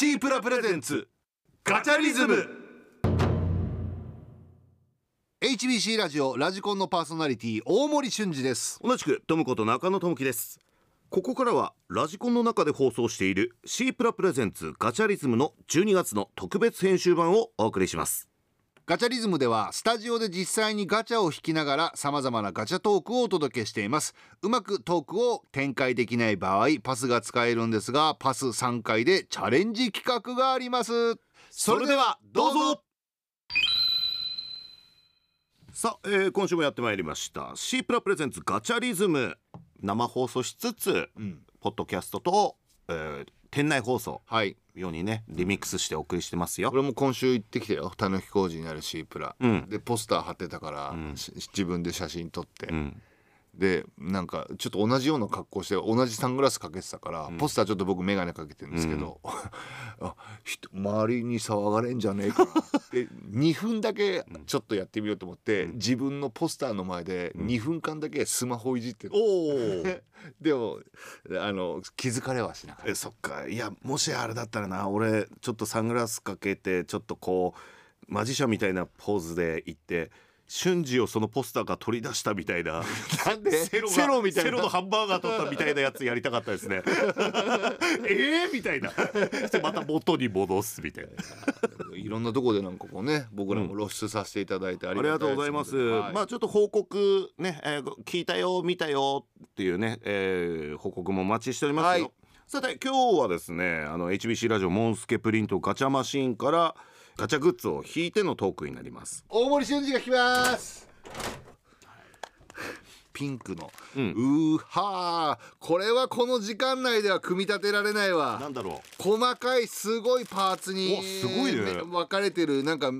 シープラプレゼンツガチャリズム。HBC ラジオラジコンのパーソナリティ大森俊二です。同じくトムコと中野智樹です。ここからはラジコンの中で放送しているシープラプレゼンツガチャリズムの12月の特別編集版をお送りしますガチャリズムではスタジオで実際にガチャを引きながら様々なガチャトークをお届けしています。うまくトークを展開できない場合パスが使えるんですがパス3回でチャレンジ企画があります。それではどうぞ。さあ、えー今週もやってまいりました。シープラプレゼンツガチャリズム生放送しつつ、ポッドキャストと、えー店内放送。はいようにねリミックスしてお送りしてますよ。俺も今週行ってきたよ。たぬき工事にあるシープラ、うん。でポスター貼ってたから、し自分で写真撮って、うんでなんかちょっと同じような格好して同じサングラスかけてたから、ポスターちょっと僕眼鏡かけてるんですけど、あ人周りに騒がれんじゃねえかなで2 分だけちょっとやってみようと思って、自分のポスターの前で2分間だけスマホいじってる、おお でもあの気づかれはしなかっえそっか。いやもしあれだったらな俺ちょっとサングラスかけてちょっとこうマジシャンみたいなポーズで行って瞬時をそのポスターから取り出したみたいな。たなんで？セロがセロみたいな。セロのハンバーガー取ったみたいなやつやりたかったですね。ええみたいな。そしてまた元に戻すみたいな。いろんなとこでなんかこうね僕らも露出させていただいてありがとうございます。はい。まあちょっと報告ね、えー聞いたよ見たよっていうね、えー報告もお待ちしておりますよ。はい。さて今日はですねあの HBC ラジオモンスケプリントガチャマシーンからガチャグッズを引いてのトークになります。大森俊二が来ます。ピンクの、うーはー。これはこの時間内では組み立てられないわ。なんだろ細かいすごいパーツにおすごいね。分かれてるなんか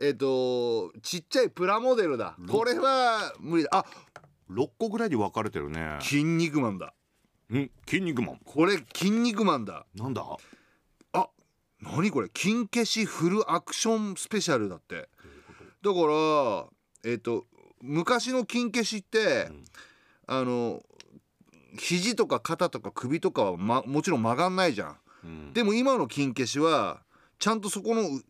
えっ、とちっちゃいプラモデルだ。これは無理だ。あう6個ぐらいに分かれてるね。筋肉マンだ。ん筋肉マン。これ筋肉マンだ。なんだ？あ何これ？金消しフルアクションスペシャルだって。だからえっ、と昔の金消しって、あの肘とか肩とか首とかは、ま、もちろん曲がんないじゃん、うん。でも今の金消しはちゃんとそこのう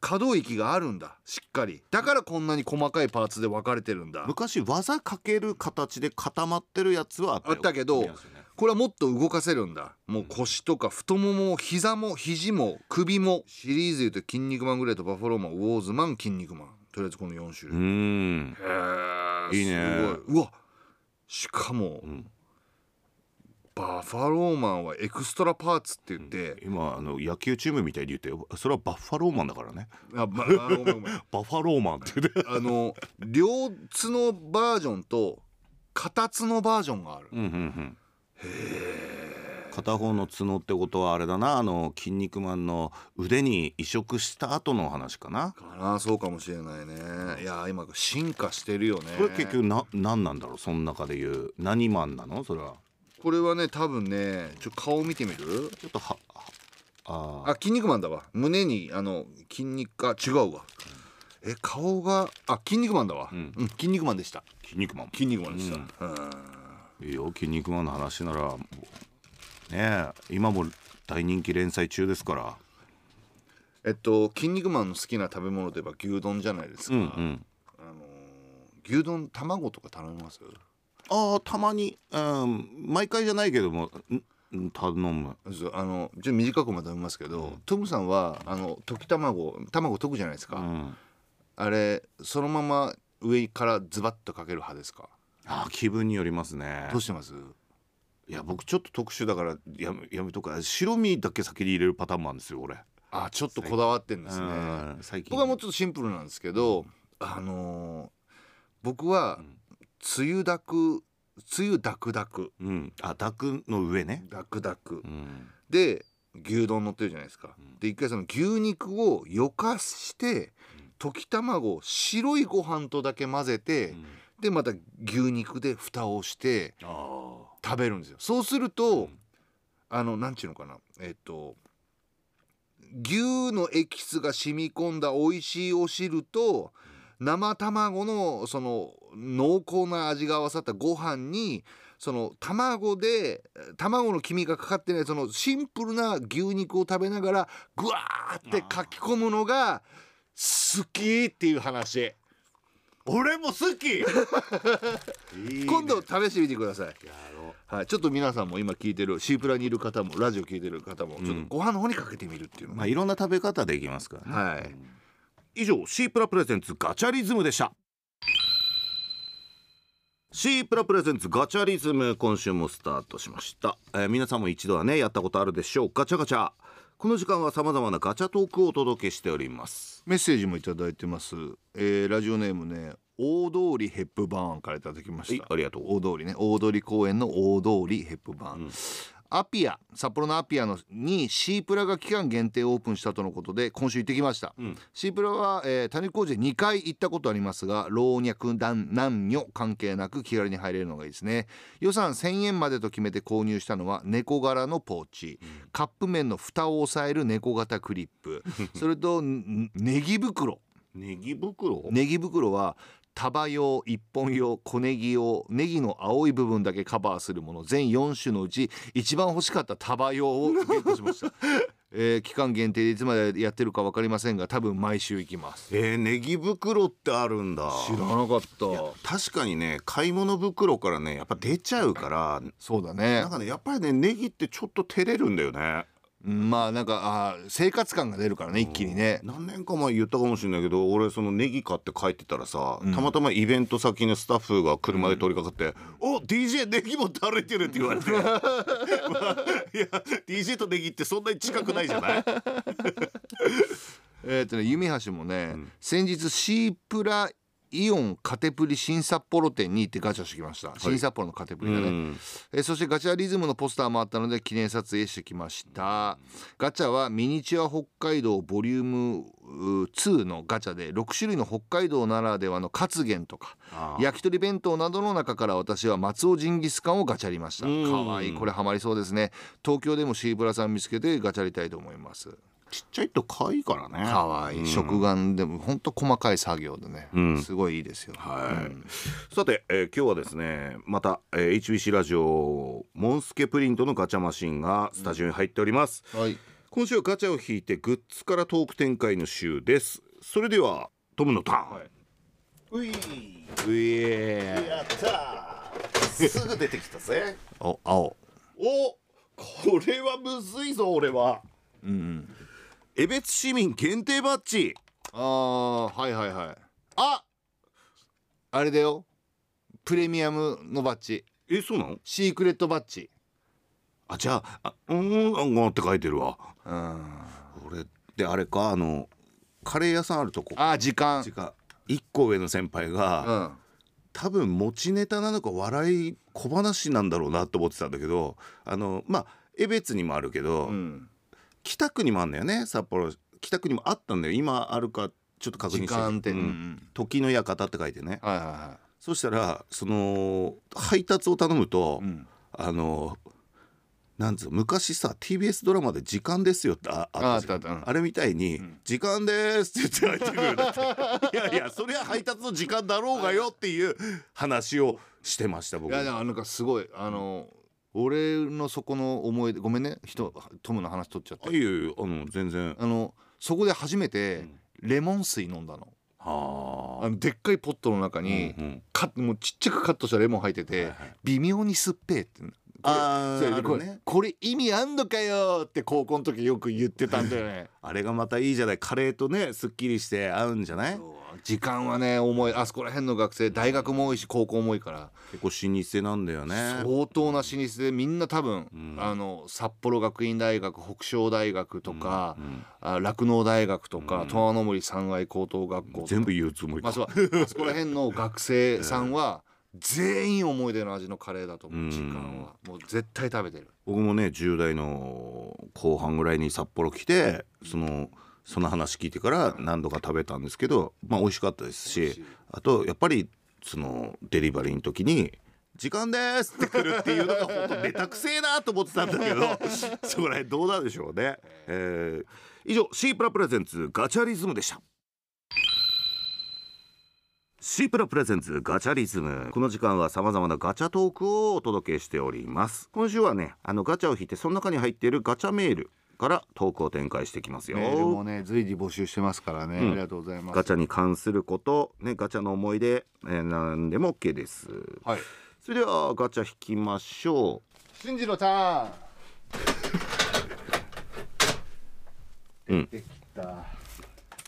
可動域があるんだ。しっかり。だからこんなに細かいパーツで分かれてるんだ。昔技かける形で固まってるやつはあったけどねこれはもっと動かせるんだ。もう腰とか太もも膝も肘も首もシリーズでいうと「筋肉マングレート」「バファローマン」「ウォーズマン」「筋肉マン」とりあえずこの4種う類、ん。へーいいね。すごい。うわしかも、バファローマンはエクストラパーツって言って、今あの野球チームみたいに言ってよ。それはバッファローマンだからね。あバッ ファローマンって言って。あの両角バージョンと片角バージョンがある、うんうんうん片方の角ってことはあれだなあの筋肉マンの腕に移植した後の話かな。かなそうかもしれないね。いや今進化してるよね。これ結局な何なんだろうその中でいう。何マンなの？それは。これはね多分ねちょ顔見てみる？ちょっとははああ筋肉マンだわ。胸にあの筋肉あ違うわ。え顔があ筋肉マンだわ、うん。ん筋肉マンでした。ー筋肉マン。筋肉マンでした、うんいいよ筋肉マンの話ならねえ今も大人気連載中ですから。えっと筋肉マンの好きな食べ物といえば牛丼じゃないですか、うんうん。あのー牛丼卵とか頼みます？ああたまに、うん、毎回じゃないけどもんん頼む。あのちょっと短くまとめますけど、トムさんはあの溶き卵卵溶くじゃないですか、うん。あれそのまま上からズバッとかける派ですか？あー気分によりますね。どうしてます？いや僕ちょっと特殊だからやめやめとくか白身だけ先に入れるパターンもあるんですよ俺。あちょっとこだわってんですね。うん最近。僕はもうちょっとシンプルなんですけど、あのー僕は梅雨だく梅雨ダクダクうん。あダクの上ね。ダクダクうん。で牛丼乗ってるじゃないですか、で一回その牛肉をよかして溶き卵を白いご飯とだけ混ぜて、でまた牛肉で蓋をしてあ食べるんですよ。そうすると、あのなんちゅうのかな。えっと牛のエキスが染み込んだ美味しいお汁と生卵のその濃厚な味が合わさったご飯にその卵で卵の黄身がかかってないそのシンプルな牛肉を食べながらぐわーって書き込むのが好きっていう話俺も好き。いいね今度試してみてください、やろはい、ちょっと皆さんも今聞いてるシープラにいる方もラジオ聞いてる方もちょっとご飯の方にかけてみるっていうのまあいろんな食べ方できますからね。はい。以上シープラプレゼンツガチャリズムでした。シープラプレゼンツガチャリズム今週もスタートしました、えー皆さんも一度はねやったことあるでしょう。ガチャガチャこの時間はさまざまなガチャトークをお届けしております。メッセージもいただいてます、えーラジオネームね大通りヘップバーンからいただきまはいしたありがとう。大通りね大通公園の大通りヘップバーン、アピア札幌のアピアのにシープラが期間限定オープンしたとのことで今週行ってきました、ん。シープラは、えー谷小路で2回行ったことありますが老若男男女関係なく気軽に入れるのがいいですね。予算1000円までと決めて購入したのは猫柄のポーチ、カップ麺の蓋を押さえる猫型クリップ。それとん ネギ袋。ネギ袋？ネギ袋は束用一本用小ネギ用ネギの青い部分だけカバーするもの全4種のうち一番欲しかった束用をゲットしました、えー期間限定でいつまでやってるか分かりませんが多分毎週行きます。えー、ネギ袋ってあるんだ。知らなかった。確かにね買い物袋からねやっぱ出ちゃうからそうだね。なんかねやっぱりねネギってちょっと照れるんだよね。うんまあなんかあー生活感が出るからね一気にね。何年か前言ったかもしれないけど俺そのネギ買って帰ってたらさ、たまたまイベント先のスタッフが車で通りかかって「お DJ ネギ持って歩いてる」って言われて、まあ いや DJ とネギってそんなに近くないじゃない？えーとね弓橋もね、先日シープライオンカテプリ新札幌店に行ってガチャしてきました、新札幌のカテプリだね、うん。えーそしてガチャリズムのポスターもあったので記念撮影してきました。ガチャはミニチュア北海道ボリュームうー2のガチャで6種類の北海道ならではのカツゲンとか焼き鳥弁当などの中から私は松尾ジンギスカンをガチャりました。うん。かわいい。これハマりそうですね。東京でもシーブラさん見つけてガチャりたいと思いますちっちゃいと可愛いからね。かわい。い、食玩でもほんと細かい作業でね、ん。すごいいいですよ。はい、さて、えー今日はですねまた、えー HBC ラジオモンスケプリントのガチャマシンがスタジオに入っております、はい。今週はガチャを引いてグッズからトーク展開の週です。それではトムのターン、はうい。うえやったー。すぐ出てきたぜ。お青。おこれはむずいぞ俺は。うんうん江別市民限定バッジ。あーはいはいはい。ああれだよ。プレミアムのバッジ。えそうなの？シークレットバッジ。あじゃああうーんあんがって書いてるわ。うん。俺であれかあのカレー屋さんあるとこ。あ時間。違う一個上の先輩が、うん。多分持ちネタなのか笑い小話なんだろうなと思ってたんだけどあのまあ江別にもあるけど、うん北区にもあるんだよね札幌。北区にもあったんだよ。今あるかちょっと確認して。時間ってうんうん。時の館って書いてね。はいはいはそしたらその配達を頼むと、いうん。あのなんつうの昔さ TBS ドラマで「時間ですよ」ってああったああったあった。うん。あれみたいに「時間です」って言って入ってくるって。いやいやそれは配達の時間だろうがよっていう話をしてました僕。いやなんかすごいあの俺のそこの思い出ごめんね。人トムの話取っちゃって。あいえいえあの全然。あのそこで初めてレモン水飲んだの。はあ。のでっかいポットの中に、うんうん。かもうちっちゃくカットしたレモン入ってて、はいはい。微妙に酸っぺーってあーそれでこれこれ意味あんのかよって高校の時よく言ってたんだよね。あれがまたいいじゃない。カレーとねすっきりして合うんじゃない？時間はね重い。あそこら辺の学生大学も多いし高校も多いから。結構老舗なんだよね。相当な老舗でみんな多分、ん。あの札幌学院大学北昇大学とかうんあ酪農大学とか十和の森三愛高等学校全部言うつもりまあ、かそうあそこら辺の学生さんは 全員思い出の味のカレーだと思ううん時間はもう絶対食べてる僕もね10代の後半ぐらいに札幌来てそのその話聞いてから何度か食べたんですけどまあ美味しかったですしあとやっぱりそのデリバリーの時に「時間です!」って来るっていうのが本当ネタくせえなと思ってたんだけど そこら辺どうなんでしょうね。えー以上シープラプレゼンツガチャリズムでした。シープラプレゼンツガチャリズム。この時間はさまざまなガチャトークをお届けしております。今週はねあのガチャを引いてその中に入っているガチャメールからトークを展開していきますよ。メールもね随時募集してますからね、うん。ありがとうございます。ガチャに関することねガチャの思い出、えー、何でも OK です。はい。それではガチャ引きましょ新次のターンうん。できた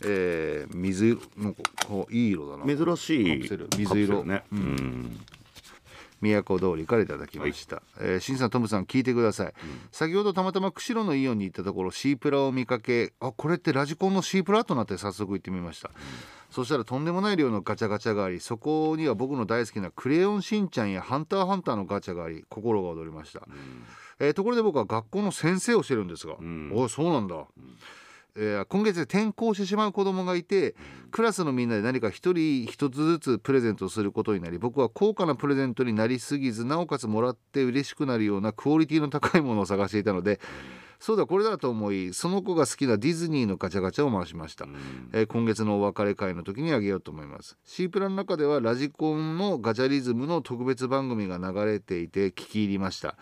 えー、水色なんかこういい色だな。う珍しい水色。ね。うん。都通りからいただきました、えー、新さんトムさん聞いてください、先ほどたまたま釧路のイオンに行ったところシープラを見かけあこれってラジコンのシープラとなって早速行ってみました、そしたらとんでもない量のガチャガチャがありそこには僕の大好きな「クレヨンしんちゃん」や「ハンターハンター」のガチャがあり心が躍りました、えーところで僕は学校の先生をしてるんですが、ん。おいそうなんだ、えー今月で転校してしまう子供がいて、クラスのみんなで何か一人一つずつプレゼントをすることになり僕は高価なプレゼントになりすぎずなおかつもらって嬉しくなるようなクオリティの高いものを探していたので、そうだこれだと思いその子が好きなディズニーのガチャガチャを回しました、えー今月のお別れ会の時にあげようと思います。シープラの中ではラジコンのガチャリズムの特別番組が流れていて聞き入りました、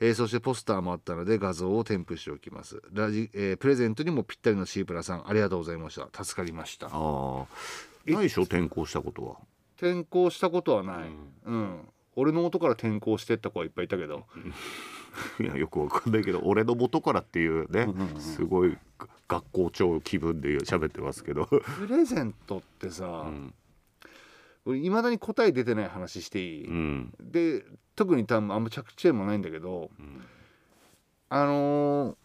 えーそしてポスターもあったので画像を添付しておきます。ラジ、えープレゼントにもぴったりのシープラさんありがとうございました。助かりました。ああないでしょ？転校したことは？転校したことはない、うん。俺の元から転校してった子はいっぱいいたけど、いやよくわかんないけど俺の元からっていうねすごい学校長気分で喋ってますけど。プレゼントってさ、ん。俺いまだに答え出てない話していい、うん。で特に多分あんま着地点もないんだけど、あのー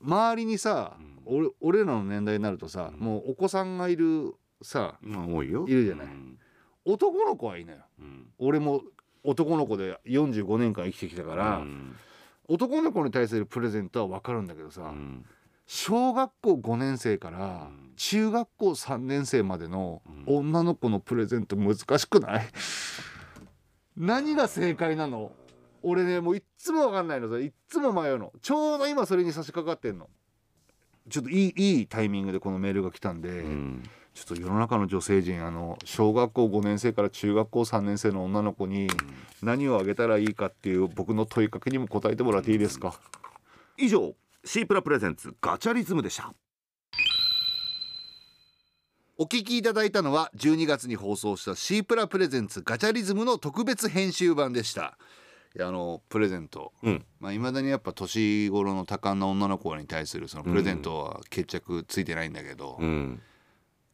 周りにさ、俺俺らの年代になるとさ、もうお子さんがいるさまあ多いよ。いるじゃない。うん。男の子はいいのよ。うん。俺も男の子で45年間生きてきたから、うん。男の子に対するプレゼントは分かるんだけどさ、うん。小学校5年生からうん。中学校3年生までの女の子のプレゼント難しくない？何が正解なの？俺ねもういっつも分かんないのさ。いっつも迷うの。ちょうど今それに差し掛かってんの。ちょっといいいいタイミングでこのメールが来たんで、うん。ちょっと世の中の女性陣あの小学校5年生から中学校3年生の女の子に何をあげたらいいかっていう僕の問いかけにも答えてもらっていいですか、以上シープラプレゼンツガチャリズムでした。お聞きいただいたのは12月に放送したシープラプレゼンツガチャリズムの特別編集版でしたあのプレゼント。うん。まあ、未だにやっぱ年頃の多感な女の子に対するそのプレゼントは決着ついてないんだけど、うん。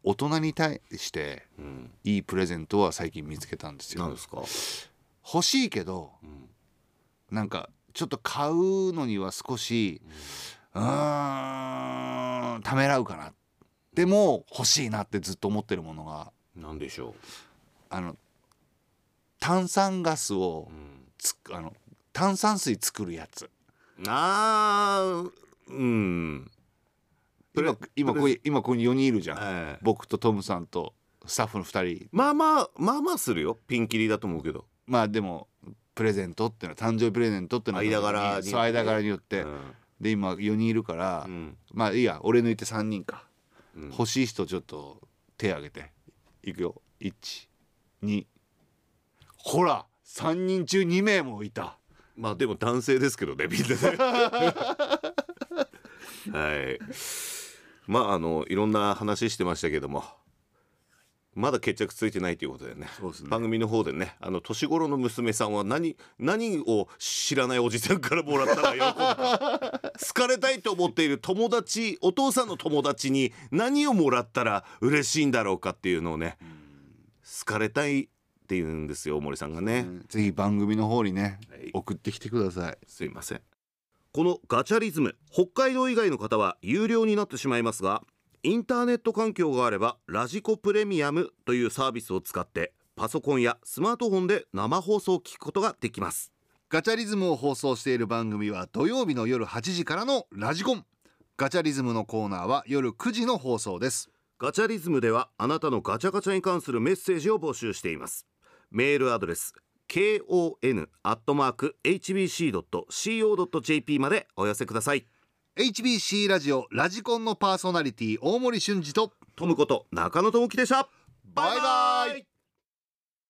大人に対してうん。いいプレゼントは最近見つけたんですよ。何ですか？欲しいけどん。なんかちょっと買うのには少しうーんためらうかな。でも欲しいなってずっと思ってるものが何でしょあの炭酸ガスをう、うん。つあの炭酸水作るやつ。あーうん。今今ここに今ここに4人いるじゃん、ええ。僕とトムさんとスタッフの2人まあまあまあまあするよ。ピンキリだと思うけど。まあでもプレゼントっていうのは誕生日プレゼントっていうのは間柄にそう間柄によって、うん。で今4人いるから、うん。まあいいや俺抜いて3人か、うん。欲しい人ちょっと手挙げて。いくよ。12ほら3人中2名もいた。まあでも男性ですけどねみんなね。はい。まああのいろんな話してましたけども。まだ決着ついてないということでね。そうですね。番組の方でね。あの年頃の娘さんは何何を知らないおじさんからもらったら喜ぶか。好かれたいと思っている友達お父さんの友達に何をもらったら嬉しいんだろうかっていうのをね。好かれたいって言うんですよ大森さんがね。ぜひ番組の方にね、はい。送ってきてください。すいません。このガチャリズム北海道以外の方は有料になってしまいますがインターネット環境があればラジコプレミアムというサービスを使ってパソコンやスマートフォンで生放送を聞くことができます。ガチャリズムを放送している番組は土曜日の夜8時からのラジコン。ガチャリズムのコーナーは夜9時の放送です。ガチャリズムではあなたのガチャガチャに関するメッセージを募集していますメールアドレス kon.hbc.co.jp までお寄せください。HBC ラジオラジコンのパーソナリティ大森俊二とトムこと中野智樹でした。バイバイ